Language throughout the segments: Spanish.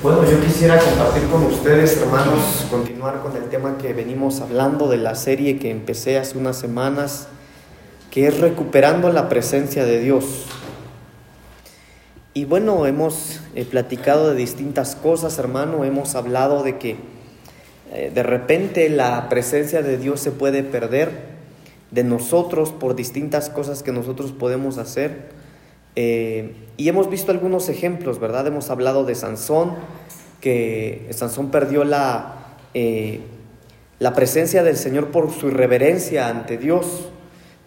Bueno, yo quisiera compartir con ustedes, hermanos, continuar con el tema que venimos hablando de la serie que empecé hace unas semanas, que es recuperando la presencia de Dios. Y bueno, hemos eh, platicado de distintas cosas, hermano, hemos hablado de que eh, de repente la presencia de Dios se puede perder de nosotros por distintas cosas que nosotros podemos hacer. Eh, y hemos visto algunos ejemplos, ¿verdad? Hemos hablado de Sansón, que Sansón perdió la, eh, la presencia del Señor por su irreverencia ante Dios,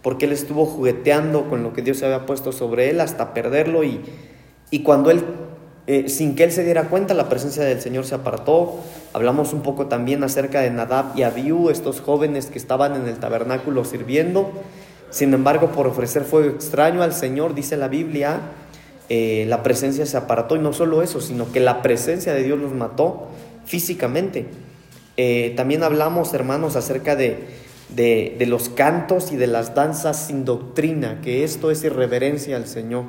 porque él estuvo jugueteando con lo que Dios había puesto sobre él hasta perderlo y, y cuando él, eh, sin que él se diera cuenta, la presencia del Señor se apartó. Hablamos un poco también acerca de Nadab y Abiú, estos jóvenes que estaban en el tabernáculo sirviendo. Sin embargo, por ofrecer fuego extraño al Señor, dice la Biblia, eh, la presencia se apartó y no solo eso, sino que la presencia de Dios los mató físicamente. Eh, también hablamos, hermanos, acerca de, de, los cantos y de las danzas sin doctrina, que esto es irreverencia al Señor.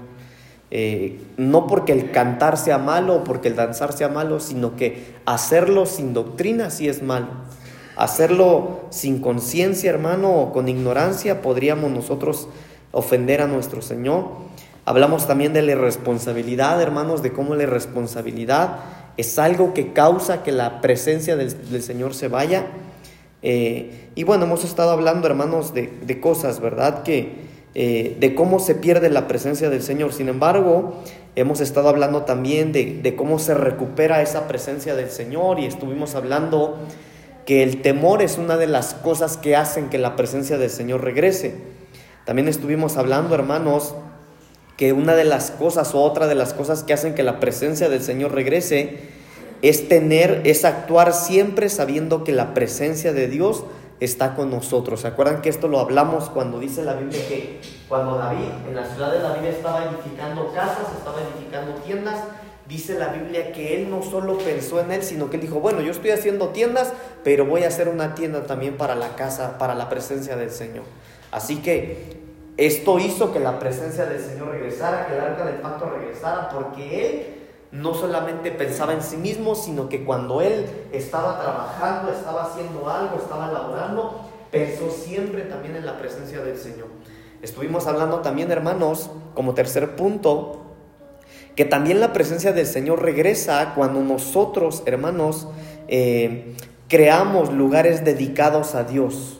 Eh, no porque el cantar sea malo o porque el danzar sea malo, sino que hacerlo sin doctrina sí es malo. Hacerlo sin conciencia, hermano, o con ignorancia, podríamos nosotros ofender a nuestro Señor. Hablamos también de la irresponsabilidad, hermanos, de cómo la irresponsabilidad es algo que causa que la presencia del, Señor se vaya. Eh, y bueno, hemos estado hablando, hermanos, de, cosas, ¿verdad? Que eh, de cómo se pierde la presencia del Señor. Sin embargo, hemos estado hablando también de, de cómo se recupera esa presencia del Señor y estuvimos hablando que el temor es una de las cosas que hacen que la presencia del Señor regrese. También estuvimos hablando, hermanos, que una de las cosas o otra de las cosas que hacen que la presencia del Señor regrese es tener, es actuar siempre sabiendo que la presencia de Dios está con nosotros. ¿Se acuerdan que esto lo hablamos cuando dice la Biblia que cuando David en la ciudad de David estaba edificando casas, estaba edificando tiendas, dice la Biblia que él no solo pensó en él, sino que él dijo, bueno, yo estoy haciendo tiendas, pero voy a hacer una tienda también para la casa, para la presencia del Señor. Así que esto hizo que la presencia del Señor regresara, que el arca del pacto regresara, porque él no solamente pensaba en sí mismo, sino que cuando él estaba trabajando, estaba haciendo algo, estaba laborando, pensó siempre también en la presencia del Señor. Estuvimos hablando también, hermanos, como tercer punto, que también la presencia del Señor regresa cuando nosotros, hermanos, eh, creamos lugares dedicados a Dios.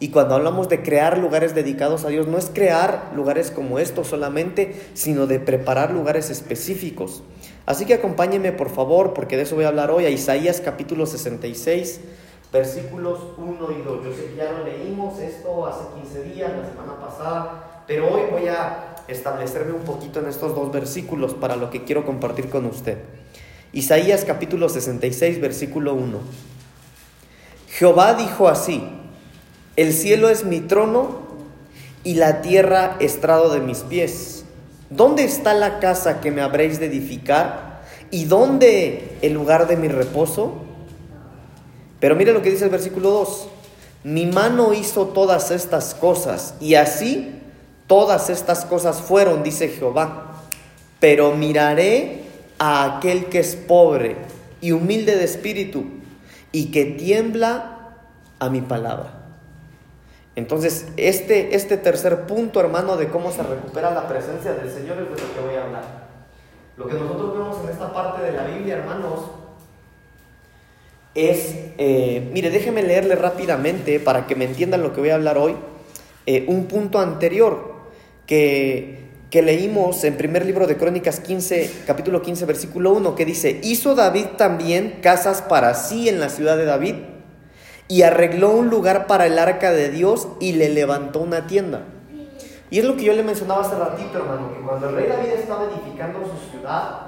Y cuando hablamos de crear lugares dedicados a Dios, no es crear lugares como estos solamente, sino de preparar lugares específicos. Así que acompáñenme por favor, porque de eso voy a hablar hoy, a Isaías capítulo 66, versículos 1 y 2. Yo sé que ya lo leímos esto hace 15 días, la semana pasada, pero hoy voy a establecerme un poquito en estos dos versículos para lo que quiero compartir con usted. Isaías capítulo 66, versículo 1. Jehová dijo así, el cielo es mi trono y la tierra estrado de mis pies. ¿Dónde está la casa que me habréis de edificar? ¿Y dónde el lugar de mi reposo? Pero mire lo que dice el versículo 2. Mi mano hizo todas estas cosas y así todas estas cosas fueron, dice Jehová. Pero miraré a aquel que es pobre y humilde de espíritu y que tiembla a mi palabra. Entonces, este, este tercer punto, hermano, de cómo se recupera la presencia del Señor es de lo que voy a hablar. Lo que nosotros vemos en esta parte de la Biblia, hermanos, es, eh, mire, déjeme leerle rápidamente para que me entiendan lo que voy a hablar hoy, eh, un punto anterior que, que leímos en primer libro de Crónicas 15, capítulo 15, versículo 1, que dice, hizo David también casas para sí en la ciudad de David y arregló un lugar para el arca de Dios y le levantó una tienda. Y es lo que yo le mencionaba hace ratito, hermano, que cuando el rey David estaba edificando su ciudad,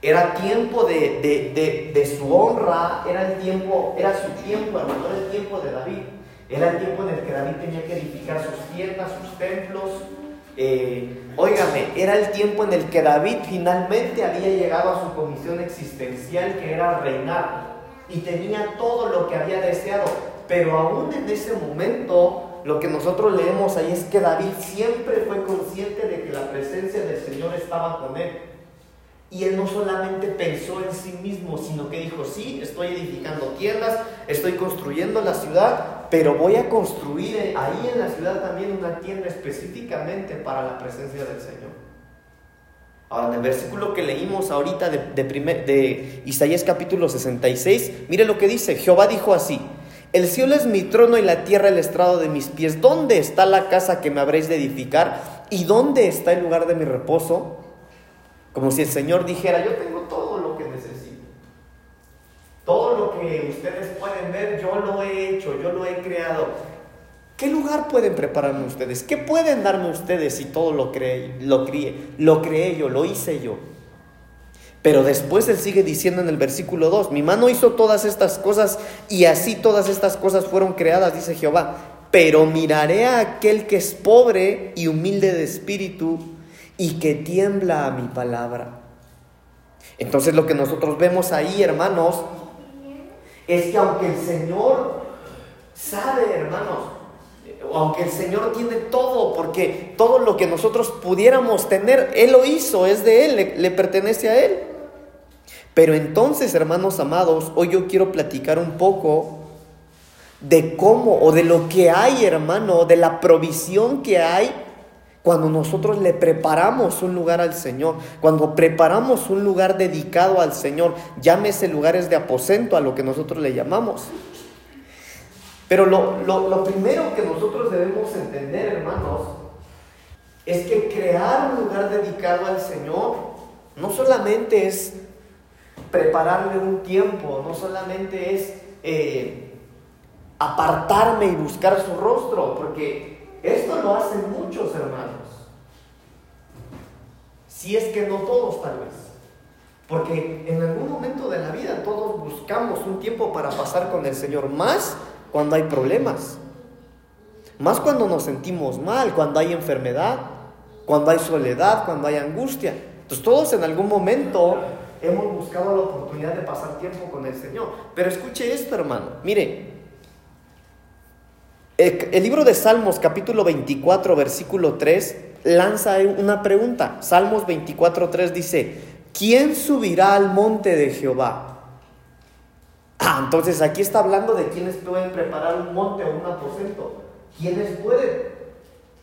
era tiempo de, de, su honra, era el tiempo, era su tiempo, hermano, era el tiempo de David. Era el tiempo en el que David tenía que edificar sus tiendas, sus templos. Eh, era el tiempo en el que David finalmente había llegado a su comisión existencial, que era reinar y tenía todo lo que había deseado. Pero aún en ese momento, lo que nosotros leemos ahí es que David siempre fue consciente de que la presencia del Señor estaba con él. Y él no solamente pensó en sí mismo, sino que dijo, sí, estoy edificando tiendas, estoy construyendo la ciudad, pero voy a construir ahí en la ciudad también una tienda específicamente para la presencia del Señor. Ahora, en el versículo que leímos ahorita de, de, Isaías capítulo 66, mire lo que dice, Jehová dijo así, el cielo es mi trono y la tierra el estrado de mis pies. ¿Dónde está la casa que me habréis de edificar? ¿Y dónde está el lugar de mi reposo? Como si el Señor dijera, yo tengo todo lo que necesito. Todo lo que ustedes pueden ver, yo lo he hecho, yo lo he creado. ¿Qué lugar pueden prepararme ustedes? ¿Qué pueden darme ustedes si todo lo creé, lo lo yo, lo hice yo? Pero después él sigue diciendo en el versículo 2, mi mano hizo todas estas cosas y así todas estas cosas fueron creadas, dice Jehová. Pero miraré a aquel que es pobre y humilde de espíritu y que tiembla a mi palabra. Entonces lo que nosotros vemos ahí, hermanos, es que aunque el Señor sabe, hermanos, aunque el Señor tiene todo, porque todo lo que nosotros pudiéramos tener, Él lo hizo, es de Él, le, pertenece a Él. Pero entonces, hermanos amados, hoy yo quiero platicar un poco de cómo o de lo que hay, hermano, de la provisión que hay cuando nosotros le preparamos un lugar al Señor, cuando preparamos un lugar dedicado al Señor, llámese lugares de aposento a lo que nosotros le llamamos. Pero lo, primero que nosotros debemos entender, hermanos, es que crear un lugar dedicado al Señor no solamente es prepararle un tiempo, no solamente es eh, apartarme y buscar su rostro, porque esto lo hacen muchos hermanos. Si es que no todos tal vez. Porque en algún momento de la vida todos buscamos un tiempo para pasar con el Señor, más cuando hay problemas, más cuando nos sentimos mal, cuando hay enfermedad, cuando hay soledad, cuando hay angustia. Entonces todos en algún momento hemos buscado la oportunidad de pasar tiempo con el Señor. Pero escuche esto, hermano. Mire, el, libro de Salmos capítulo 24, versículo 3, lanza una pregunta. Salmos 24, 3 dice, ¿quién subirá al monte de Jehová? Ah, entonces aquí está hablando de quienes pueden preparar un monte o un aposento. ¿Quiénes pueden?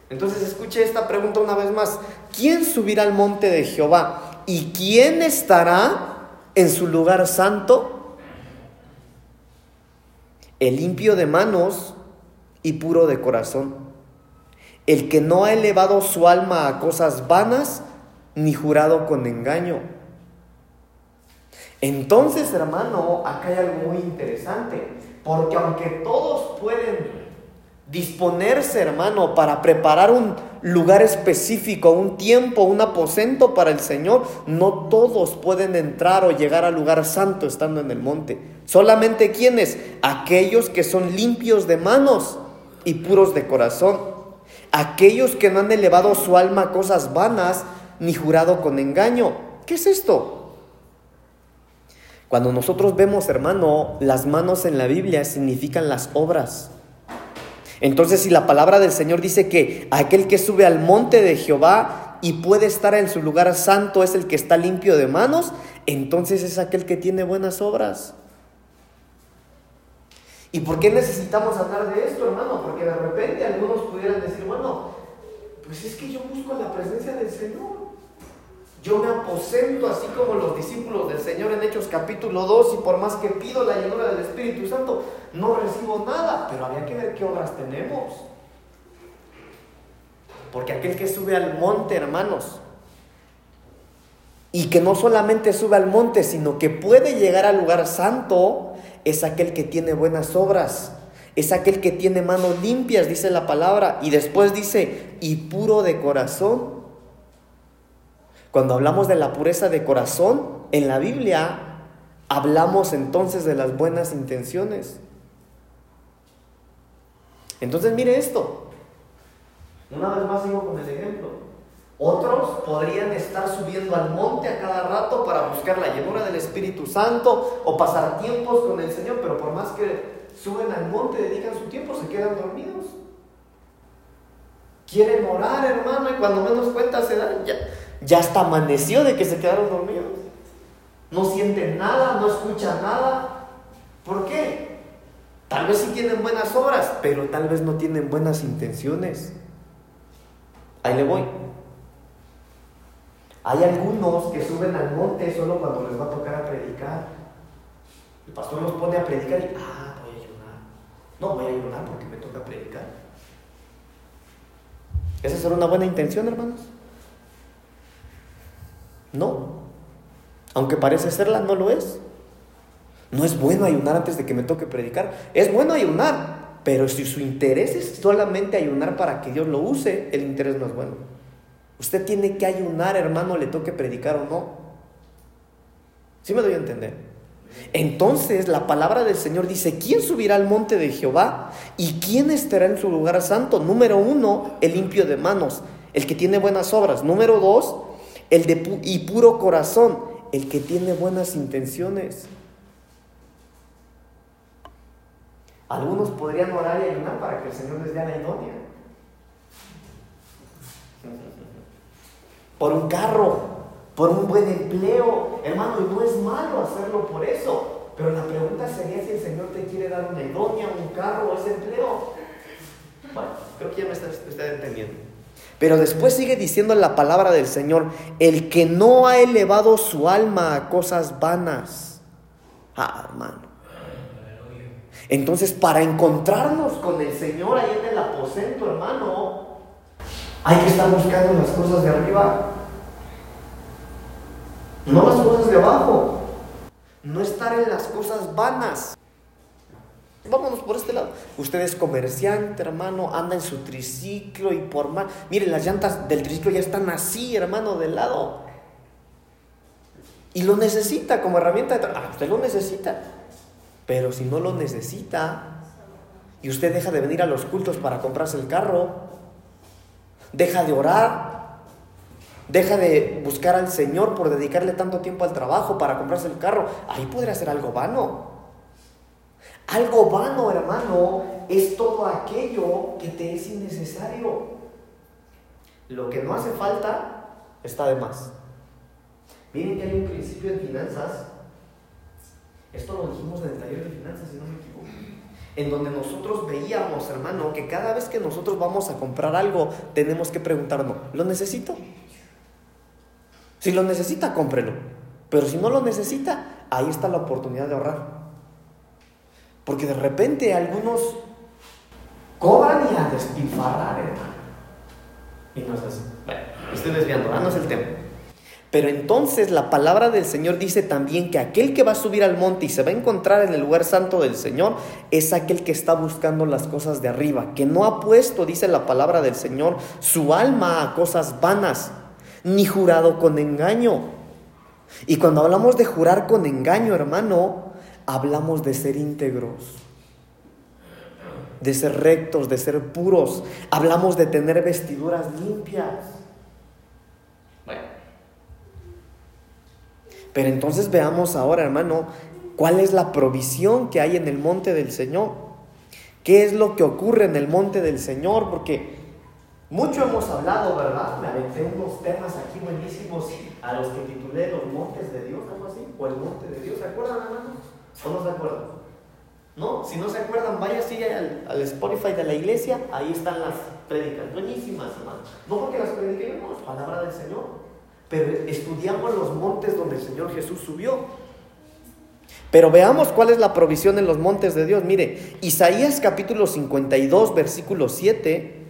Entonces escuche esta pregunta una vez más. ¿Quién subirá al monte de Jehová? ¿Y quién estará en su lugar santo? El limpio de manos y puro de corazón. El que no ha elevado su alma a cosas vanas ni jurado con engaño entonces, hermano, acá hay algo muy interesante, porque aunque todos pueden disponerse, hermano, para preparar un lugar específico, un tiempo, un aposento para el Señor, no todos pueden entrar o llegar al lugar santo estando en el monte. Solamente quienes, aquellos que son limpios de manos y puros de corazón, aquellos que no han elevado su alma a cosas vanas ni jurado con engaño. ¿Qué es esto? Cuando nosotros vemos, hermano, las manos en la Biblia significan las obras. Entonces, si la palabra del Señor dice que aquel que sube al monte de Jehová y puede estar en su lugar santo es el que está limpio de manos, entonces es aquel que tiene buenas obras. ¿Y por qué necesitamos hablar de esto, hermano? Porque de repente algunos pudieran decir, bueno, pues es que yo busco la presencia del Señor. Yo me aposento así como los discípulos del Señor en Hechos capítulo 2 y por más que pido la llenura del Espíritu Santo, no recibo nada, pero había que ver qué obras tenemos. Porque aquel que sube al monte, hermanos, y que no solamente sube al monte, sino que puede llegar al lugar santo, es aquel que tiene buenas obras, es aquel que tiene manos limpias, dice la palabra, y después dice, y puro de corazón. Cuando hablamos de la pureza de corazón, en la Biblia hablamos entonces de las buenas intenciones. Entonces mire esto. Una vez más sigo con el ejemplo. Otros podrían estar subiendo al monte a cada rato para buscar la llenura del Espíritu Santo o pasar tiempos con el Señor, pero por más que suben al monte, dedican su tiempo, se quedan dormidos. Quieren orar, hermano, y cuando menos cuenta se dan, ya, Ya hasta amaneció de que se quedaron dormidos. No sienten nada, no escuchan nada. ¿Por qué? Tal vez sí tienen buenas obras, pero tal vez no tienen buenas intenciones. Ahí le voy. Hay algunos que suben al monte solo cuando les va a tocar a predicar. El pastor los pone a predicar y, ah, voy a ayunar. No voy a ayunar porque me toca predicar. ¿Esa será una buena intención, hermanos? No. Aunque parece serla, no lo es. No es bueno ayunar antes de que me toque predicar. Es bueno ayunar, pero si su interés es solamente ayunar para que Dios lo use, el interés no es bueno. Usted tiene que ayunar, hermano, le toque predicar o no. ¿Sí me doy a entender? Entonces la palabra del Señor dice, ¿quién subirá al monte de Jehová? ¿Y quién estará en su lugar santo? Número uno, el limpio de manos, el que tiene buenas obras. Número dos, el de y puro corazón, el que tiene buenas intenciones. Algunos podrían orar y ayunar para que el Señor les dé la idónea. Por un carro, por un buen empleo, hermano, y no es malo hacerlo por eso. Pero la pregunta sería si el Señor te quiere dar una idónea, un carro o ese empleo. Bueno, creo que ya me está, entendiendo. Pero después sigue diciendo la palabra del Señor, el que no ha elevado su alma a cosas vanas. Ah, hermano. Entonces, para encontrarnos con el Señor ahí en el aposento, hermano, hay que estar buscando las cosas de arriba no las cosas de abajo. No estar en las cosas vanas. Vámonos por este lado. Usted es comerciante, hermano, anda en su triciclo y por más. Mire, las llantas del triciclo ya están así, hermano, de lado. Y lo necesita como herramienta de Ah, usted lo necesita. Pero si no lo necesita y usted deja de venir a los cultos para comprarse el carro, deja de orar, Deja de buscar al Señor por dedicarle tanto tiempo al trabajo para comprarse el carro. Ahí podría ser algo vano. Algo vano, hermano, es todo aquello que te es innecesario. Lo que no hace falta está de más. Miren que hay un principio en finanzas. Esto lo dijimos en el taller de finanzas, si no me equivoco. En donde nosotros veíamos, hermano, que cada vez que nosotros vamos a comprar algo, tenemos que preguntarnos, ¿lo necesito? Si lo necesita, cómprelo. Pero si no lo necesita, ahí está la oportunidad de ahorrar. Porque de repente algunos cobran y a despilfarrar, hermano. Y no es así. Bueno, estoy desviando, no es el tema. Pero entonces la palabra del Señor dice también que aquel que va a subir al monte y se va a encontrar en el lugar santo del Señor es aquel que está buscando las cosas de arriba, que no ha puesto, dice la palabra del Señor, su alma a cosas vanas ni jurado con engaño. Y cuando hablamos de jurar con engaño, hermano, hablamos de ser íntegros, de ser rectos, de ser puros. Hablamos de tener vestiduras limpias. Bueno. Pero entonces veamos ahora, hermano, cuál es la provisión que hay en el monte del Señor. ¿Qué es lo que ocurre en el monte del Señor? Porque mucho hemos hablado, ¿verdad? Me aventé unos temas aquí buenísimos a los que titulé Los Montes de Dios, algo así, o el Monte de Dios. ¿Se acuerdan, hermanos? ¿O no se acuerdan? ¿No? Si no se acuerdan, vaya así al, Spotify de la iglesia, ahí están las prédicas, buenísimas, hermanos. No porque las prediquemos, palabra del Señor, pero estudiamos los montes donde el Señor Jesús subió. Pero veamos cuál es la provisión en los montes de Dios. Mire, Isaías capítulo 52, versículo 7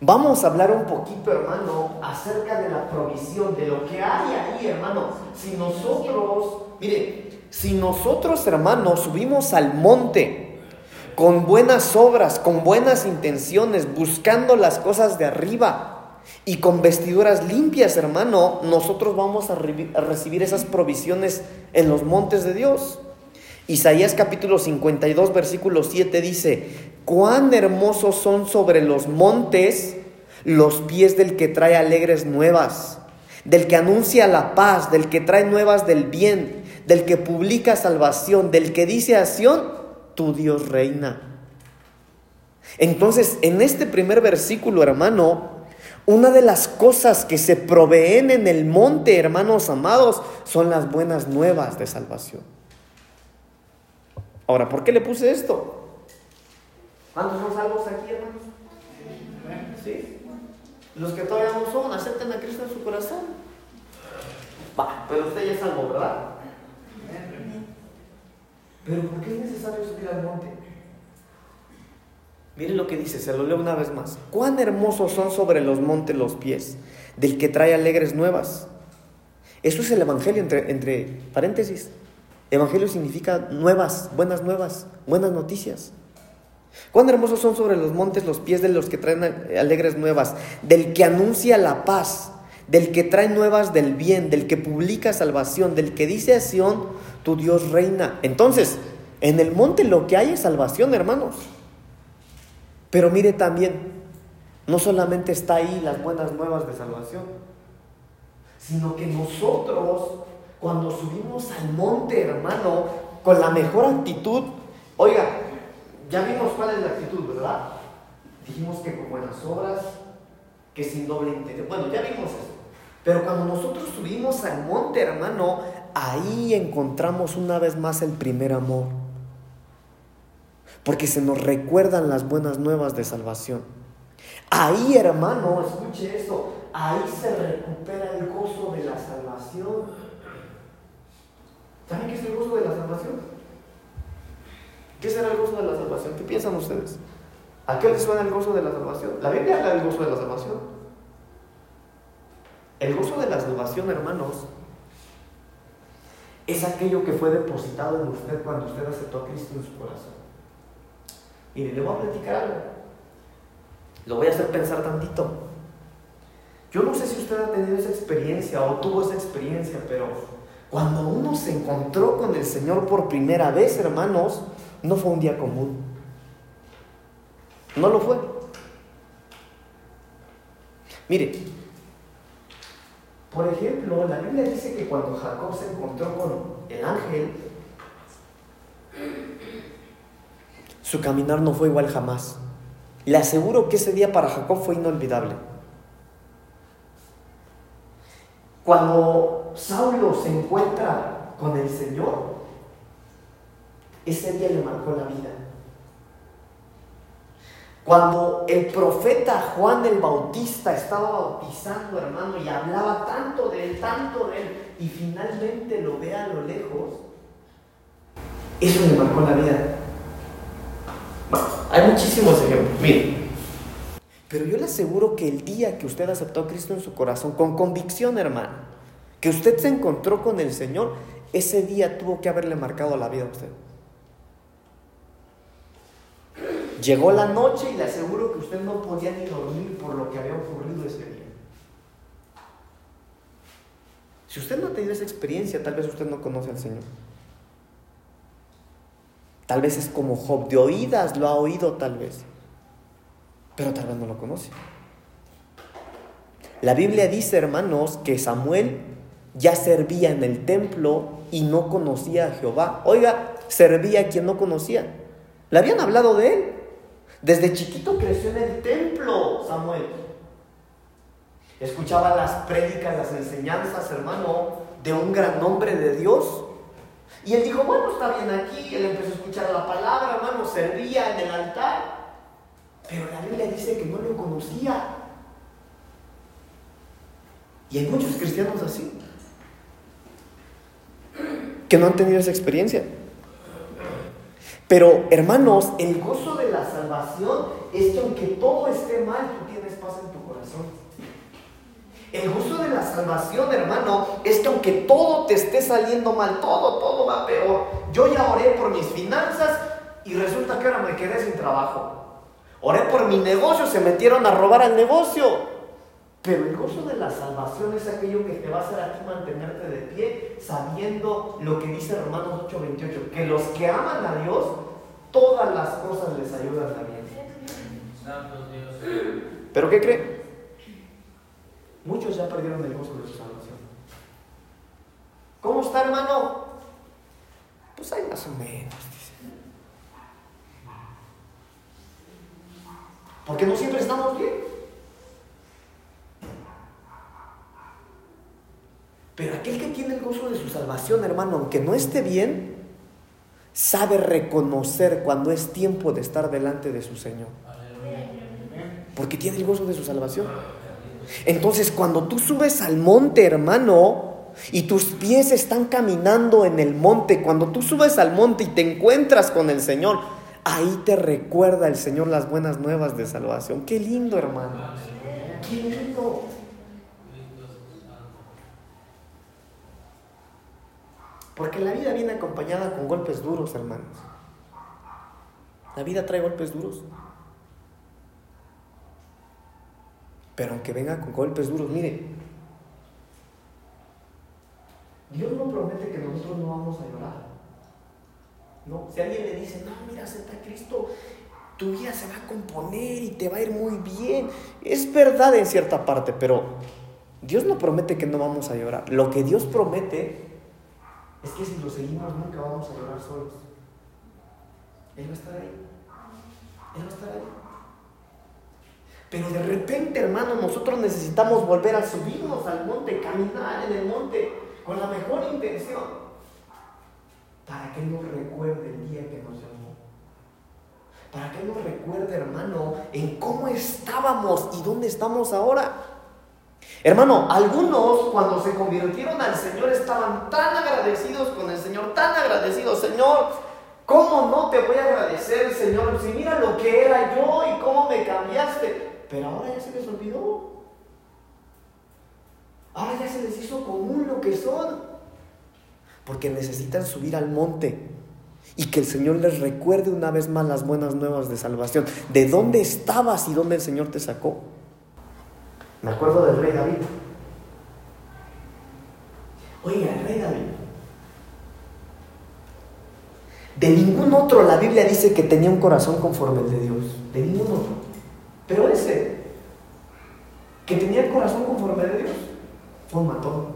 Vamos a hablar un poquito, hermano, acerca de la provisión, de lo que hay ahí, hermano. Si nosotros, mire, si nosotros, hermano, subimos al monte con buenas obras, con buenas intenciones, buscando las cosas de arriba y con vestiduras limpias, hermano, nosotros vamos a, recibir esas provisiones en los montes de Dios. Isaías capítulo 52, versículo 7 dice, Cuán hermosos son sobre los montes los pies del que trae alegres nuevas, del que anuncia la paz, del que trae nuevas del bien, del que publica salvación, del que dice a Sión, tu Dios reina. Entonces, en este primer versículo, hermano, Una de las cosas que se proveen en el monte, hermanos amados, son las buenas nuevas de salvación. Ahora, ¿por qué le puse esto? ¿Cuántos son salvos aquí, hermanos? ¿Sí? Los que todavía no son, acepten a Cristo en su corazón. Va, pero usted ya es salvo, ¿verdad? Pero ¿por qué es necesario subir al monte? Miren lo que dice, se lo leo una vez más. Cuán hermosos son sobre los montes los pies del que trae alegres nuevas. Eso es el Evangelio entre, entre paréntesis. Evangelio significa nuevas, buenas nuevas, buenas noticias. Cuán hermosos son sobre los montes los pies de los que traen alegres nuevas, del que anuncia la paz, del que trae nuevas del bien, del que publica salvación, del que dice a Sión, tu Dios reina. Entonces, en el monte lo que hay es salvación, hermanos. Pero mire también, no solamente está ahí las buenas nuevas de salvación, sino que nosotros, cuando subimos al monte, hermano, con la mejor actitud, oiga, ya vimos cuál es la actitud, ¿verdad? Dijimos que con buenas obras, que sin doble interés. Bueno, ya vimos eso. Pero cuando nosotros subimos al monte, hermano, ahí encontramos una vez más el primer amor. Porque se nos recuerdan las buenas nuevas de salvación. Ahí, hermano, escuche esto, ahí se recupera el gozo de la salvación. ¿Saben qué es el gozo de la salvación? ¿Qué será el gozo de la salvación? ¿Qué piensan ustedes? ¿A qué les suena el gozo de la salvación? La Biblia habla del gozo de la salvación. El gozo de la salvación, hermanos, es aquello que fue depositado en usted cuando usted aceptó a Cristo en su corazón. Mire, le voy a platicar algo. Lo voy a hacer pensar tantito. Yo no sé si usted ha tenido esa experiencia o tuvo esa experiencia, pero cuando uno se encontró con el Señor por primera vez, hermanos, no fue un día común. No lo fue. Mire, por ejemplo, la Biblia dice que cuando Jacob se encontró con el ángel, su caminar no fue igual jamás. Le aseguro que ese día para Jacob fue inolvidable. Cuando Saulo se encuentra con el Señor, ese día le marcó la vida. Cuando el profeta Juan el Bautista estaba bautizando, hermano, y hablaba tanto de él, tanto de él, y finalmente lo ve a lo lejos, eso le marcó la vida. Hay muchísimos ejemplos. Mire, pero yo le aseguro que el día que usted aceptó a Cristo en su corazón, con convicción, hermano, que usted se encontró con el Señor, ese día tuvo que haberle marcado la vida a usted. Llegó la noche y le aseguro que usted no podía ni dormir por lo que había ocurrido ese día. Si usted no ha tenido esa experiencia, tal vez usted no conoce al Señor. Tal vez es como Job, de oídas lo ha oído tal vez, pero tal vez no lo conoce. La Biblia dice, hermanos, que Samuel ya servía en el templo y no conocía a Jehová. Oiga, servía a quien no conocía. Le habían hablado de él. Desde chiquito creció en el templo, Samuel. Escuchaba las prédicas, las enseñanzas, hermano, de un gran hombre de Dios. Y él dijo, bueno, está bien aquí. Él empezó a escuchar la palabra, hermano, servía en el altar. Pero la Biblia dice que no lo conocía. Y hay muchos cristianos así, que no han tenido esa experiencia. Pero hermanos, el gozo de la salvación es que aunque todo esté mal, tú tienes paz en tu corazón. El gozo de la salvación, hermano, es que aunque todo te esté saliendo mal, todo, todo va peor. Yo ya oré por mis finanzas y resulta que ahora me quedé sin trabajo. Oré por mi negocio, se metieron a robar al negocio. Pero el gozo de la salvación es aquello que te va a hacer a ti mantenerte de pie, sabiendo lo que dice Romanos 8:28, que los que aman a Dios, todas las cosas les ayudan a bien. ¿Pero qué cree? Muchos ya perdieron el gozo de su salvación. ¿Cómo está, hermano? Pues hay más o menos, dice. Porque no siempre estamos bien. Pero aquel que tiene el gozo de su salvación, hermano, aunque no esté bien, sabe reconocer cuando es tiempo de estar delante de su Señor. Porque tiene el gozo de su salvación. Entonces, cuando tú subes al monte, hermano, y tus pies están caminando en el monte, cuando tú subes al monte y te encuentras con el Señor, ahí te recuerda el Señor las buenas nuevas de salvación. Qué lindo, hermano. Qué lindo. Porque la vida viene acompañada con golpes duros, hermanos. La vida trae golpes duros. Pero aunque venga con golpes duros, mire, Dios no promete que nosotros no vamos a llorar. No, si alguien le dice, no, mira, acepta a Cristo, tu vida se va a componer y te va a ir muy bien. Es verdad en cierta parte, pero Dios no promete que no vamos a llorar. Lo que Dios promete es que si lo seguimos nunca vamos a llorar solos. Él va a estar ahí. Él va a estar ahí. Pero de repente, hermano, nosotros necesitamos volver a subirnos al monte, caminar en el monte con la mejor intención, para que nos recuerde el día que nos llamó. Para que nos recuerde, hermano, en cómo estábamos y dónde estamos ahora. Hermano, algunos cuando se convirtieron al Señor estaban tan agradecidos con el Señor, tan agradecidos, Señor, ¿cómo no te voy a agradecer, Señor? Si mira lo que era yo y cómo me cambiaste. Pero ahora ya se les olvidó. Ahora ya se les hizo común lo que son. Porque necesitan subir al monte y que el Señor les recuerde una vez más las buenas nuevas de salvación. ¿De dónde estabas y dónde el Señor te sacó? Me acuerdo del rey David. Oiga, el rey David. De ningún otro la Biblia dice que tenía un corazón conforme al de Dios. De ningún otro. Pero ese, que tenía el corazón conforme de Dios, fue un matón.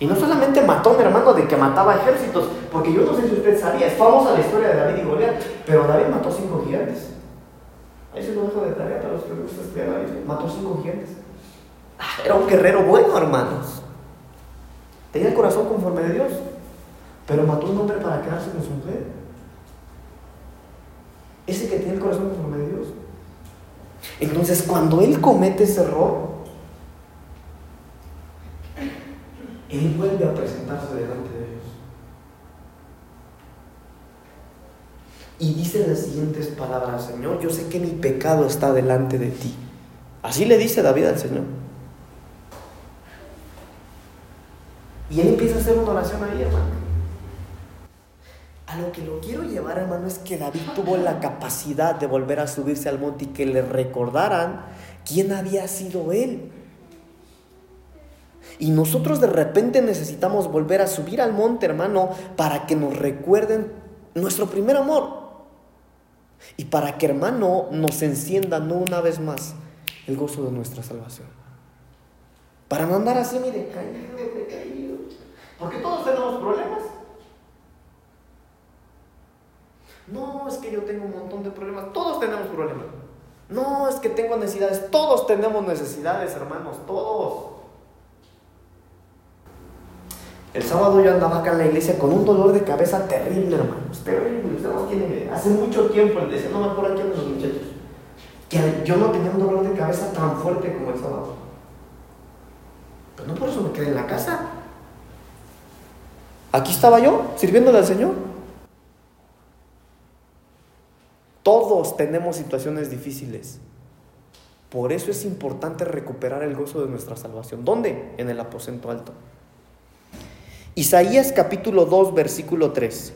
Y no solamente matón, hermano, de que mataba ejércitos, porque yo no sé si usted sabía, es famosa la historia de David y Goliat, pero David mató cinco gigantes. Ahí se lo dejo de tarea para los que les gusta estudiar David. Mató cinco gigantes. Ah, era un guerrero bueno, hermanos. Tenía el corazón conforme de Dios, pero mató un hombre para quedarse con su mujer. Ese que tiene el corazón conforme de Dios. Entonces, cuando él comete ese error, él vuelve a presentarse delante de Dios. Y dice las siguientes palabras, Señor, yo sé que mi pecado está delante de ti. Así le dice David al Señor. Y él empieza a hacer una oración ahí, hermano. A lo que lo quiero llevar, hermano, es que David tuvo la capacidad de volver a subirse al monte y que le recordaran quién había sido él. Y nosotros de repente necesitamos volver a subir al monte, hermano, para que nos recuerden nuestro primer amor. Y para que, hermano, nos encienda no una vez más el gozo de nuestra salvación. Para no andar así, mire, caído, caído. Porque todos tenemos problemas. No, es que yo tengo un montón de problemas. Todos tenemos problemas. No, es que tengo necesidades. Todos tenemos necesidades, hermanos. Todos. El sábado yo andaba acá en la iglesia con un dolor de cabeza terrible, hermanos. Terrible. Usted no tiene Hace mucho tiempo, decía, no me acuerdo aquí los muchachos. Que yo no tenía un dolor de cabeza tan fuerte como el sábado. Pero no por eso me quedé en la casa. Aquí estaba yo, sirviéndole al Señor. Todos tenemos situaciones difíciles. Por eso es importante recuperar el gozo de nuestra salvación. ¿Dónde? En el aposento alto. Isaías capítulo 2, versículo 3.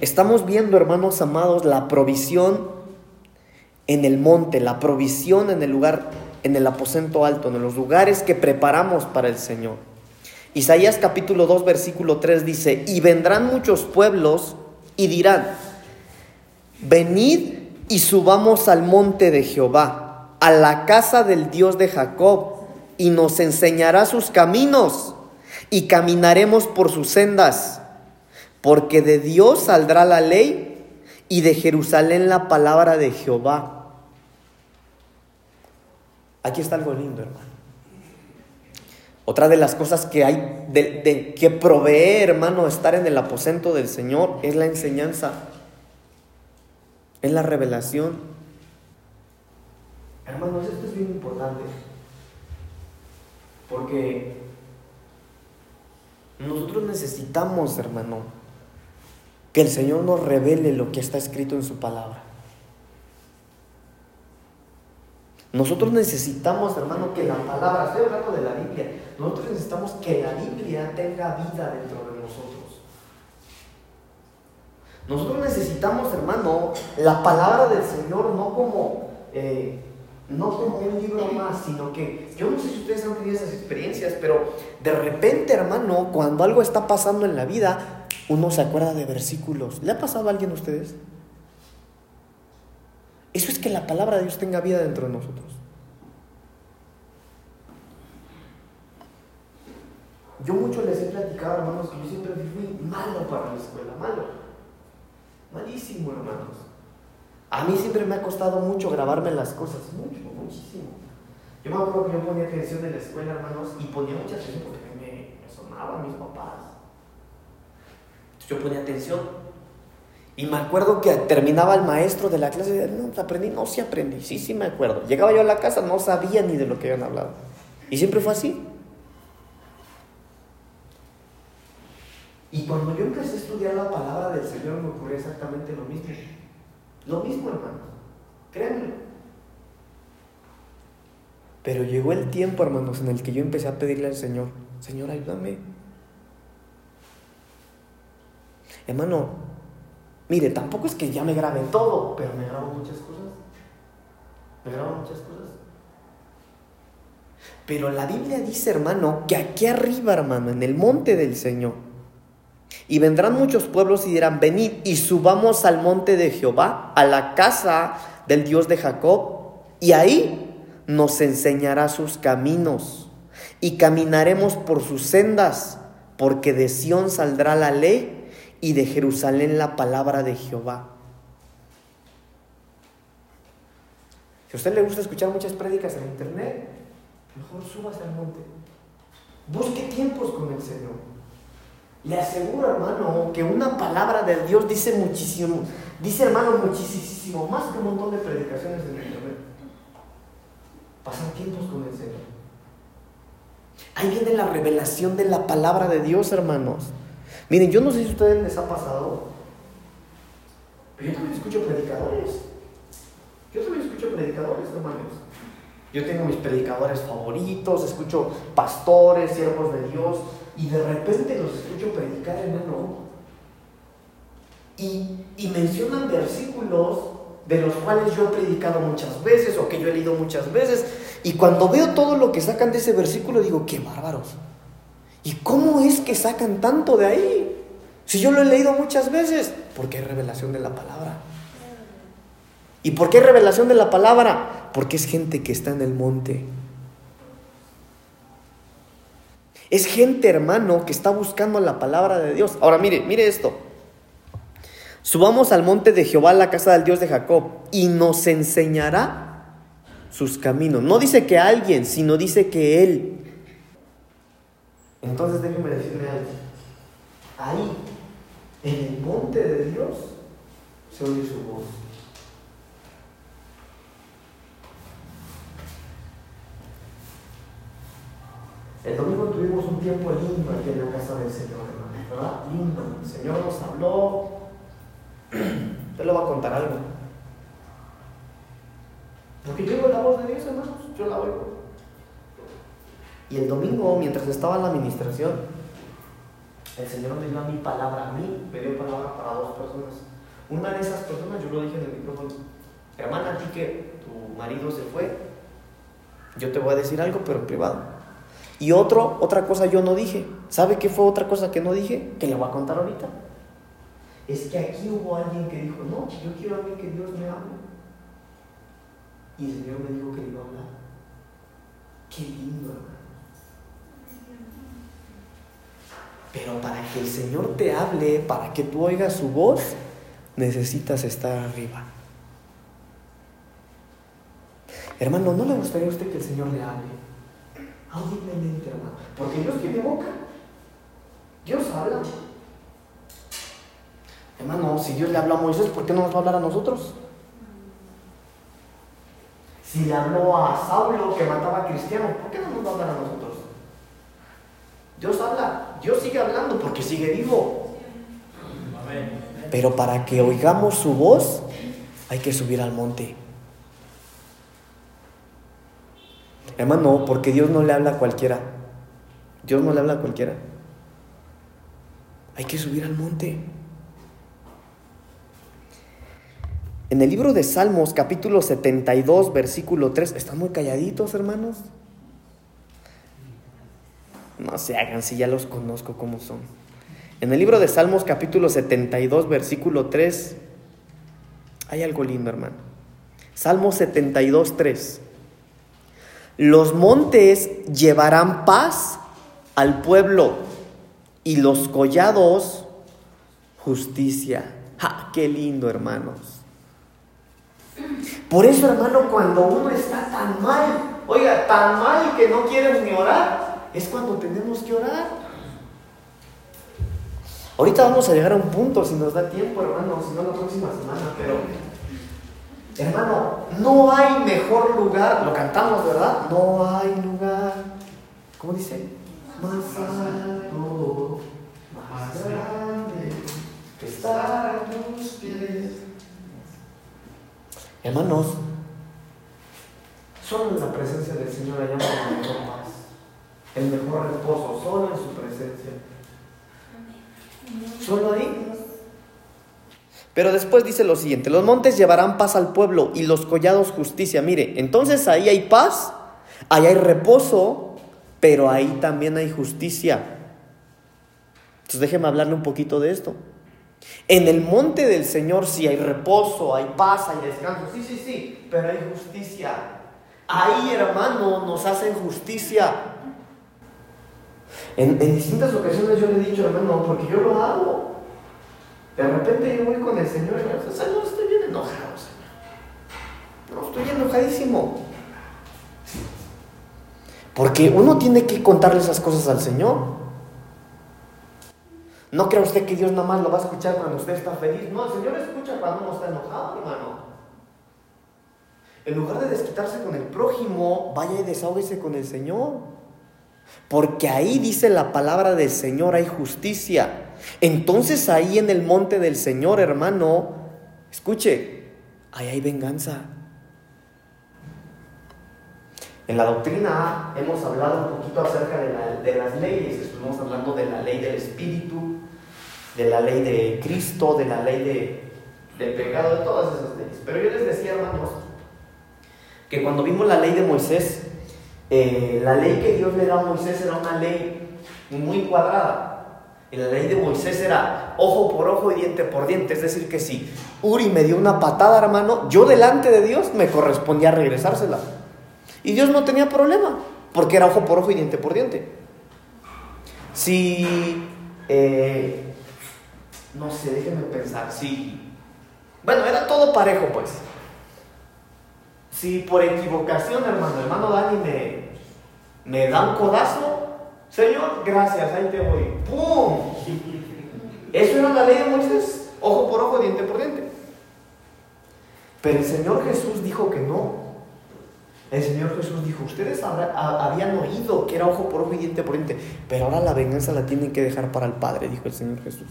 Estamos viendo, hermanos amados, la provisión en el monte, la provisión en el lugar, en el aposento alto, en los lugares que preparamos para el Señor. Isaías capítulo 2, versículo 3 dice, y vendrán muchos pueblos y dirán, Venid y subamos al monte de Jehová, a la casa del Dios de Jacob, y nos enseñará sus caminos, y caminaremos por sus sendas, porque de Dios saldrá la ley, y de Jerusalén la palabra de Jehová. Aquí está algo lindo, hermano. Otra de las cosas que hay de, que provee, hermano, estar en el aposento del Señor es la enseñanza, es la revelación. Hermanos, esto es bien importante, porque nosotros necesitamos, hermano, que el Señor nos revele lo que está escrito en su palabra. Nosotros necesitamos, hermano, que la palabra, estoy hablando de la Biblia, nosotros necesitamos que la Biblia tenga vida dentro de. Nosotros necesitamos, hermano, la palabra del Señor no como, eh, no como un libro más, sino que yo no sé si ustedes han tenido esas experiencias, pero de repente, hermano, cuando algo está pasando en la vida, uno se acuerda de versículos. ¿Le ha pasado a alguien a ustedes? Eso es que la palabra de Dios tenga vida dentro de nosotros. Yo mucho les he platicado, hermanos, que yo siempre fui malo para la escuela, malo. Malísimo, hermanos. A mí siempre me ha costado mucho grabarme las cosas, mucho, muchísimo. Yo me acuerdo que yo ponía atención en la escuela, hermanos, y ponía mucha atención porque me, me sonaban mis papás. yo ponía atención y me acuerdo que terminaba el maestro de la clase y decía, no, aprendí, no, sí aprendí, sí, sí me acuerdo. Llegaba yo a la casa, no sabía ni de lo que habían hablado. Y siempre fue así. Y cuando yo empecé a estudiar la palabra del Señor me ocurrió exactamente lo mismo. Lo mismo, hermano. Créanme. Pero llegó el tiempo, hermanos, en el que yo empecé a pedirle al Señor, Señor, ayúdame. Hermano, Mire, tampoco es que ya me grabe todo, pero me grabo muchas cosas. Me grabo muchas cosas. Pero la Biblia dice, hermano, que aquí arriba, hermano, en el monte del Señor, y vendrán muchos pueblos y dirán, venid y subamos al monte de Jehová, a la casa del Dios de Jacob, y ahí nos enseñará sus caminos, y caminaremos por sus sendas, porque de Sión saldrá la ley y de Jerusalén la palabra de Jehová. Si a usted le gusta escuchar muchas prédicas en internet, mejor súbase al monte. Busque tiempos con el Señor. Le aseguro, hermano, que una palabra de Dios dice muchísimo, dice, hermano, muchísimo más que un montón de predicaciones en internet. Pasar tiempos con el Señor. Ahí viene la revelación de la palabra de Dios, hermanos. Miren, yo no sé si a ustedes les ha pasado, pero yo también escucho predicadores. Yo también escucho predicadores, hermanos. Yo tengo mis predicadores favoritos, escucho pastores, siervos de Dios, y de repente los escucho predicar, hermano. Y, y mencionan versículos de los cuales yo he predicado muchas veces o que yo he leído muchas veces. Y cuando veo todo lo que sacan de ese versículo, digo, qué bárbaros. ¿Y cómo es que sacan tanto de ahí? Si yo lo he leído muchas veces, porque hay revelación de la palabra. ¿Y por qué hay revelación de la palabra? Porque es gente que está en el monte. Es gente, hermano, que está buscando la palabra de Dios. Ahora mire, mire esto. Subamos al monte de Jehová, la casa del Dios de Jacob, y nos enseñará sus caminos. No dice que alguien, sino dice que Él. Entonces déjeme decirle algo. Ahí, en el monte de Dios, se oye su voz. El domingo tuvimos un tiempo lindo aquí en la casa del Señor, hermano, ¿verdad? Lindo. El Señor nos habló. Yo le voy a contar algo. Porque yo oigo la voz de Dios, hermanos. Yo la oigo. Y el domingo, mientras estaba en la administración, el Señor me dio a mi palabra, a mí me dio palabra para dos personas. Una de esas personas, yo lo dije en el micrófono, hermana, a ti que tu marido se fue, yo te voy a decir algo, pero privado. Y otro, otra cosa yo no dije. ¿Sabe qué fue otra cosa que no dije? Que le voy a contar ahorita. Es que aquí hubo alguien que dijo, no, yo quiero a mí que Dios me hable. Y el Señor me dijo que iba a hablar. Qué lindo, hermano. Pero para que el Señor te hable, para que tú oigas su voz, necesitas estar arriba. Hermano, ¿no le gustaría a usted que el Señor le hable? Audiblemente, hermano. Porque Dios tiene boca. Dios habla. Hermano, si Dios le habla a Moisés, ¿por qué no nos va a hablar a nosotros? Si le habló a Saulo que mataba a cristianos, ¿por qué no nos va a hablar a nosotros? Dios habla, Dios sigue hablando porque sigue vivo. Pero para que oigamos su voz, hay que subir al monte. Hermano, porque Dios no le habla a cualquiera. Dios no le habla a cualquiera. Hay que subir al monte. En el libro de Salmos, capítulo 72, versículo 3, ¿están muy calladitos, hermanos? No se hagan si ya los conozco como son. En el libro de Salmos, capítulo 72, versículo 3, hay algo lindo, hermano. Salmos 72, 3. Los montes llevarán paz al pueblo y los collados justicia. ¡Ja! ¡Qué lindo, hermanos! Por eso, hermano, cuando uno está tan mal, oiga, tan mal que no quiere ni orar, es cuando tenemos que orar. Ahorita vamos a llegar a un punto, si nos da tiempo, hermano, si no la próxima semana, pero, hermano, no hay mejor lugar, lo cantamos, ¿verdad? No hay lugar, ¿cómo dice? Más alto, más grande, que estar a tus pies. Hermanos, solo en la presencia del Señor hallamos la mejor paz, el mejor reposo, solo en su presencia. Solo ahí. Pero después dice lo siguiente, los montes llevarán paz al pueblo y los collados justicia. Mire, entonces ahí hay paz, ahí hay reposo, pero ahí también hay justicia. Entonces déjeme hablarle un poquito de esto. En el monte del Señor sí hay reposo, hay paz, hay descanso. Sí, sí, sí, pero hay justicia. Ahí, hermano, nos hacen justicia. En, distintas ocasiones yo le he dicho, hermano, porque yo lo hago. De repente yo voy con el Señor y me dice, Señor, estoy bien enojado, Señor. No, estoy enojadísimo. Porque uno tiene que contarle esas cosas al Señor. No crea usted que Dios nada más lo va a escuchar cuando usted está feliz. No, el Señor escucha cuando uno está enojado, hermano. En lugar de desquitarse con el prójimo, vaya y desahógese con el Señor. Porque ahí dice la palabra del Señor, hay justicia. Entonces ahí en el monte del Señor, hermano, escuche, ahí hay venganza. En la doctrina hemos hablado un poquito acerca de, las leyes, estuvimos hablando de la ley del Espíritu, de la ley de Cristo, de la ley de, del pecado, de todas esas leyes. Pero yo les decía, hermanos, que cuando vimos la ley de Moisés, eh, la ley que Dios le da a Moisés era una ley muy cuadrada. Y la ley de Moisés era ojo por ojo y diente por diente. Es decir, que si Uri me dio una patada, hermano, yo delante de Dios me correspondía regresársela. Y Dios no tenía problema, porque era ojo por ojo y diente por diente. Si eh, no sé, déjenme pensar. Sí. Bueno, era todo parejo, pues. Si por equivocación, hermano, hermano Dani me, me da un codazo, Señor, gracias, ahí te voy. ¡Pum! Eso era la ley de Moisés. Ojo por ojo, diente por diente. Pero el Señor Jesús dijo que no. El Señor Jesús dijo, ustedes habían oído que era ojo por ojo y diente por diente, pero ahora la venganza la tienen que dejar para el Padre, dijo el Señor Jesús.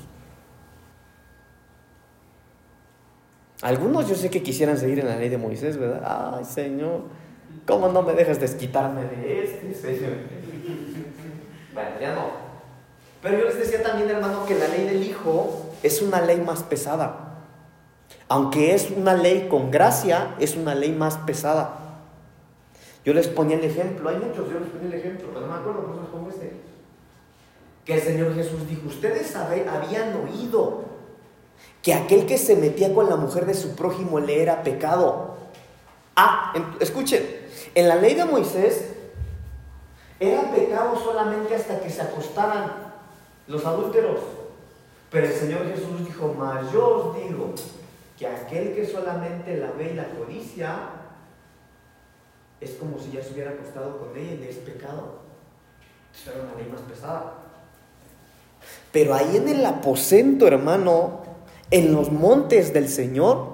Algunos yo sé que quisieran seguir en la ley de Moisés, ¿verdad? Ay, Señor, ¿cómo no me dejas desquitarme de este, Señor? Bueno, ya no. Pero yo les decía también, hermano, que la ley del Hijo es una ley más pesada. Aunque es una ley con gracia, es una ley más pesada. Yo les ponía el ejemplo, hay muchos, yo les ponía el ejemplo, pero no me acuerdo, les pongo este. Que el Señor Jesús dijo, ustedes habían oído que aquel que se metía con la mujer de su prójimo le era pecado. Ah, escuchen, en la ley de Moisés era pecado solamente hasta que se acostaran los adúlteros. Pero el Señor Jesús dijo, mas yo os digo que aquel que solamente la ve y la codicia, es como si ya se hubiera acostado con ella y le es pecado. Será una ley más pesada. Pero ahí en el aposento, hermano, en los montes del Señor,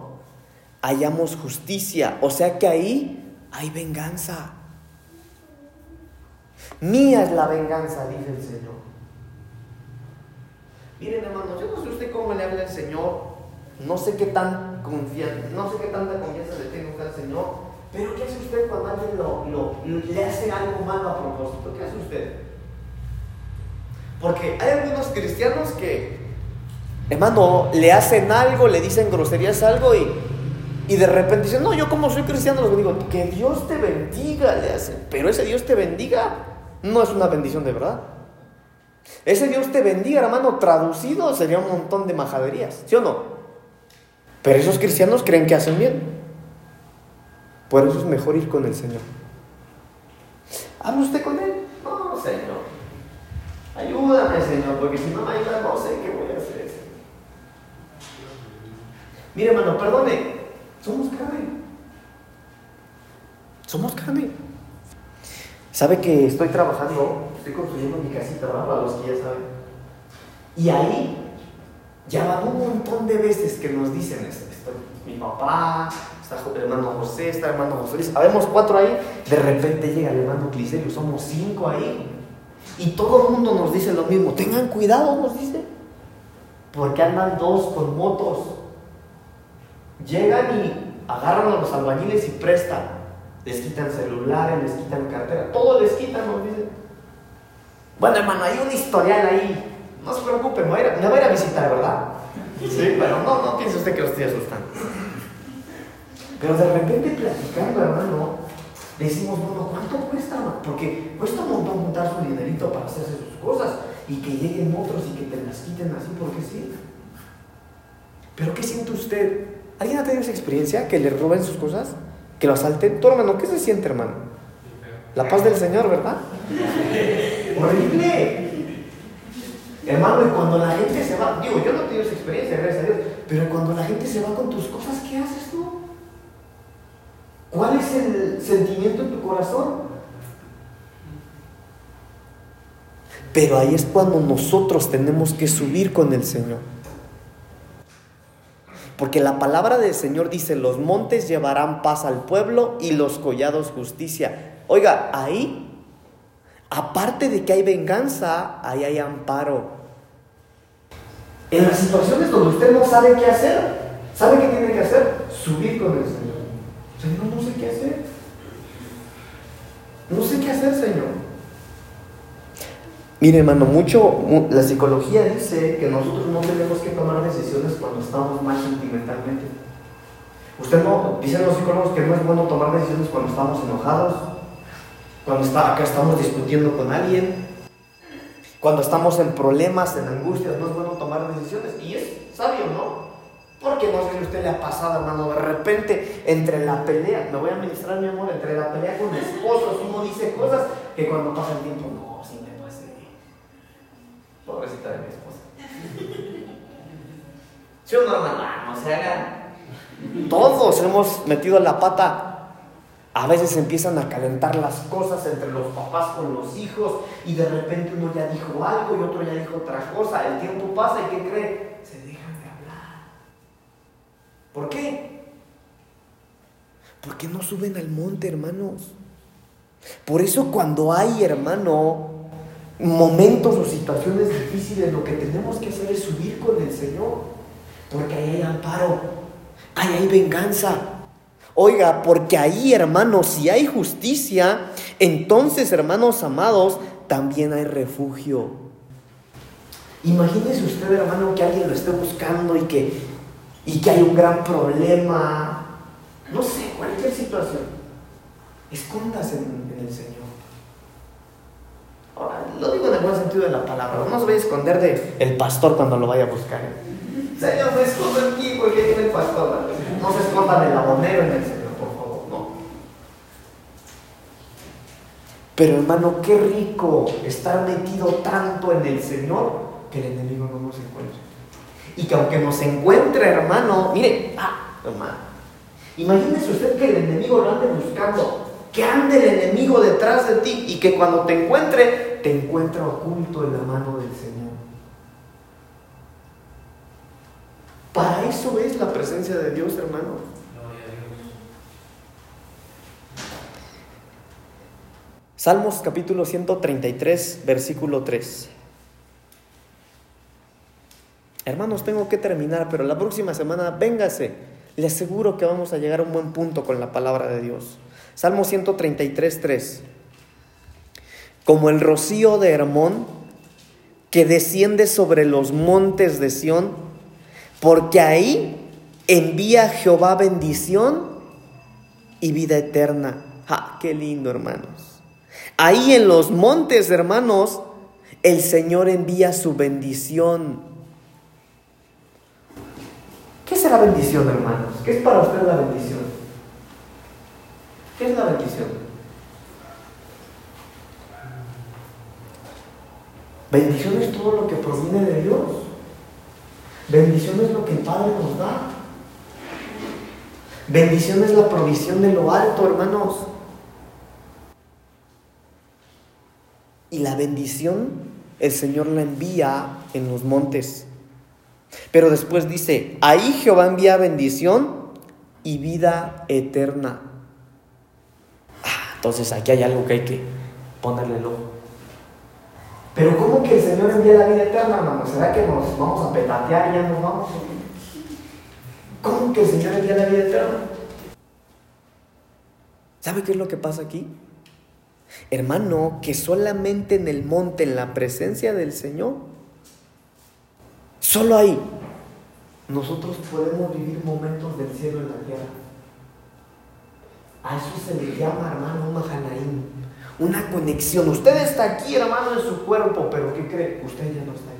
hallamos justicia. O sea que ahí hay venganza. Mía es la venganza, dice el Señor. Miren, hermanos, yo no sé usted cómo le habla el Señor. No sé qué tan confianza, no sé qué tanta confianza le tiene usted al Señor. Pero ¿qué hace usted cuando alguien le hace algo malo a propósito? ¿Qué hace usted? Porque hay algunos cristianos que, hermano, le hacen algo, le dicen groserías algo y, y de repente dicen, no, yo como soy cristiano les digo, que Dios te bendiga, le hacen. Pero ese Dios te bendiga no es una bendición de verdad. Ese Dios te bendiga, hermano, traducido sería un montón de majaderías, ¿sí o no? Pero esos cristianos creen que hacen bien. Por eso es mejor ir con el Señor. ¿Habla usted con Él? No, Señor. Ayúdame, Señor, porque si no me ayuda, no sé qué voy a hacer. Mire, hermano, perdone. Somos carne. Somos carne. ¿Sabe que estoy trabajando? Estoy construyendo mi casita, ¿verdad? Para los que ya saben. Y ahí ya van un montón de veces que nos dicen mi papá, está el hermano José, está el hermano José Luis. Habemos cuatro ahí. De repente llega el hermano Cliserio, somos cinco ahí. Y todo el mundo nos dice lo mismo. Tengan cuidado, nos dice. Porque andan dos con motos. Llegan y agarran a los albañiles y prestan. Les quitan celulares, les quitan cartera. Todo les quitan, nos dicen. Bueno, hermano, hay un historial ahí. No se preocupe, me va a ir a, visitar, ¿verdad? Sí, pero no, no piense usted que lo estoy asustando. Pero de repente platicando, hermano, decimos, bueno, ¿cuánto cuesta? Porque cuesta un montón juntar su dinerito para hacerse sus cosas y que lleguen otros y que te las quiten así porque sí. Pero ¿qué siente usted? ¿Alguien ha tenido esa experiencia que le roben sus cosas? ¿Que lo asalten? Tu hermano, ¿qué se siente, hermano? La paz del Señor, ¿verdad? Horrible. Hermano, y cuando la gente se va, digo, yo no he tenido esa experiencia, gracias a Dios, pero cuando la gente se va con tus cosas, ¿qué haces tú? ¿Cuál es el sentimiento en tu corazón? Pero ahí es cuando nosotros tenemos que subir con el Señor. Porque la palabra del Señor dice, los montes llevarán paz al pueblo y los collados justicia. Oiga, ahí, aparte de que hay venganza, ahí hay amparo. En las situaciones donde usted no sabe qué hacer, ¿sabe qué tiene que hacer? Subir con el Señor. Señor, no sé qué hacer. No sé qué hacer, Señor. Mire, hermano, mucho, la psicología dice que nosotros no tenemos que tomar decisiones cuando estamos mal sentimentalmente. Usted no, dicen los psicólogos que no es bueno tomar decisiones cuando estamos enojados, cuando está, acá estamos discutiendo con alguien, cuando estamos en problemas, en angustias, no es bueno tomar decisiones. Y es sabio, ¿no? Porque no sé si a usted le ha pasado, hermano, de repente entre la pelea, me voy a administrar mi amor, entre la pelea con mi esposo, uno dice cosas que cuando pasa el tiempo, no. Pobrecita de mi esposa. Si uno hermano, no se haga. Todos hemos metido la pata. A veces empiezan a calentar las cosas entre los papás con los hijos y de repente uno ya dijo algo y otro ya dijo otra cosa. El tiempo pasa y ¿qué cree? Se ¿Por qué? Porque no suben al monte, hermanos. Por eso cuando hay, hermano, momentos o situaciones difíciles, lo que tenemos que hacer es subir con el Señor. Porque ahí hay amparo, ahí hay venganza. Oiga, porque ahí, hermanos, si hay justicia, entonces, hermanos amados, también hay refugio. Imagínese usted, hermano, que alguien lo esté buscando y que y que hay un gran problema, no sé, cualquier situación, escóndase en, el Señor. Ahora, lo digo en el buen sentido de la palabra, no se vaya a esconder del el pastor cuando lo vaya a buscar. Señor, me escondo aquí porque tiene el pastor. No se esconda del abonero en el Señor, por favor, no. Pero hermano, qué rico estar metido tanto en el Señor que el enemigo no nos encuentre. Y que aunque nos encuentre, hermano, mire, ah, hermano, imagínese usted que el enemigo lo ande buscando, que ande el enemigo detrás de ti y que cuando te encuentre, te encuentre oculto en la mano del Señor. Para eso es la presencia de Dios, hermano. Salmos capítulo 133, versículo 3. Hermanos, tengo que terminar, pero la próxima semana véngase. Le aseguro que vamos a llegar a un buen punto con la palabra de Dios. Salmo 133, 3. Como el rocío de Hermón que desciende sobre los montes de Sión, porque ahí envía Jehová bendición y vida eterna. ¡Ah, qué lindo, hermanos! Ahí en los montes, hermanos, el Señor envía su bendición. ¿Qué la bendición, hermanos? ¿Qué es para usted la bendición? ¿Qué es la bendición? Bendición es todo lo que proviene de Dios. Bendición es lo que el Padre nos da. Bendición es la provisión de lo alto, hermanos. Y la bendición el Señor la envía en los montes. Pero después dice, ahí Jehová envía bendición y vida eterna. Entonces aquí hay algo que hay que ponerle el ojo. Pero ¿cómo que el Señor envía la vida eterna, hermano? ¿Será que nos vamos a petatear y ya nos vamos? ¿Cómo que el Señor envía la vida eterna? ¿Sabe qué es lo que pasa aquí? Hermano, que solamente en el monte, en la presencia del Señor, solo ahí, nosotros podemos vivir momentos del cielo en la tierra. A eso se le llama, hermano, un mahanaim, una conexión. Usted está aquí, hermano, en su cuerpo, pero ¿qué cree? Usted ya no está aquí.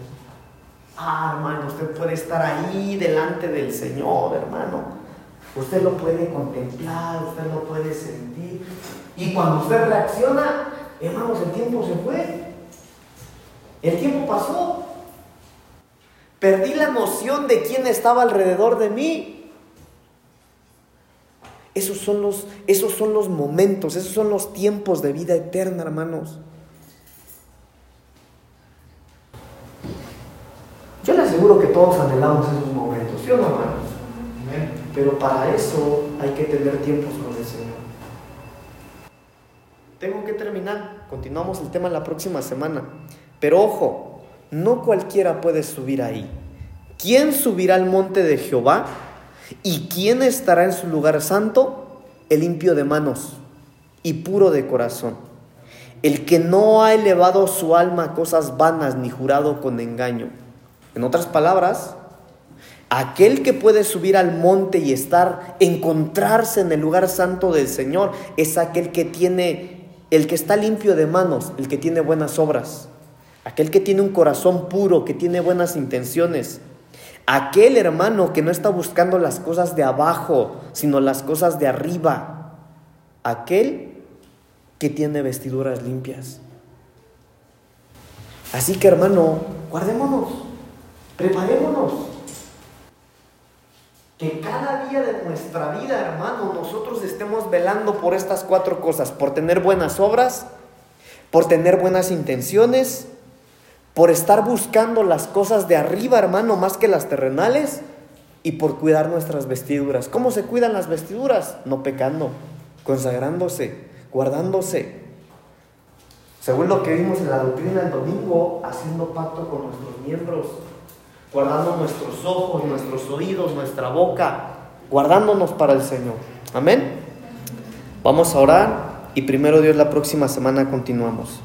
Ah, hermano, usted puede estar ahí delante del Señor, hermano. Usted lo puede contemplar, usted lo puede sentir. Y cuando usted reacciona, hermanos, el tiempo se fue. El tiempo pasó. Perdí la noción de quién estaba alrededor de mí. Esos son los, esos son los momentos, esos son los tiempos de vida eterna, hermanos. Yo le aseguro que todos anhelamos esos momentos, ¿sí o no, hermanos? Pero para eso hay que tener tiempos con el Señor. Tengo que terminar. Continuamos el tema la próxima semana. Pero ojo, no cualquiera puede subir ahí. ¿Quién subirá al monte de Jehová? ¿Y quién estará en su lugar santo? El limpio de manos y puro de corazón. El que no ha elevado su alma a cosas vanas ni jurado con engaño. En otras palabras, aquel que puede subir al monte y estar, encontrarse en el lugar santo del Señor, es aquel que tiene, el que está limpio de manos, el que tiene buenas obras. Aquel que tiene un corazón puro, que tiene buenas intenciones. Aquel hermano que no está buscando las cosas de abajo, sino las cosas de arriba. Aquel que tiene vestiduras limpias. Así que hermano, guardémonos, preparémonos. Que cada día de nuestra vida, hermano, nosotros estemos velando por estas cuatro cosas, por tener buenas obras, por tener buenas intenciones, por estar buscando las cosas de arriba, hermano, más que las terrenales, y por cuidar nuestras vestiduras. ¿Cómo se cuidan las vestiduras? No pecando, consagrándose, guardándose. Según lo que vimos en la doctrina del domingo, haciendo pacto con nuestros miembros, guardando nuestros ojos, nuestros oídos, nuestra boca, guardándonos para el Señor. Amén. Vamos a orar y primero Dios la próxima semana continuamos.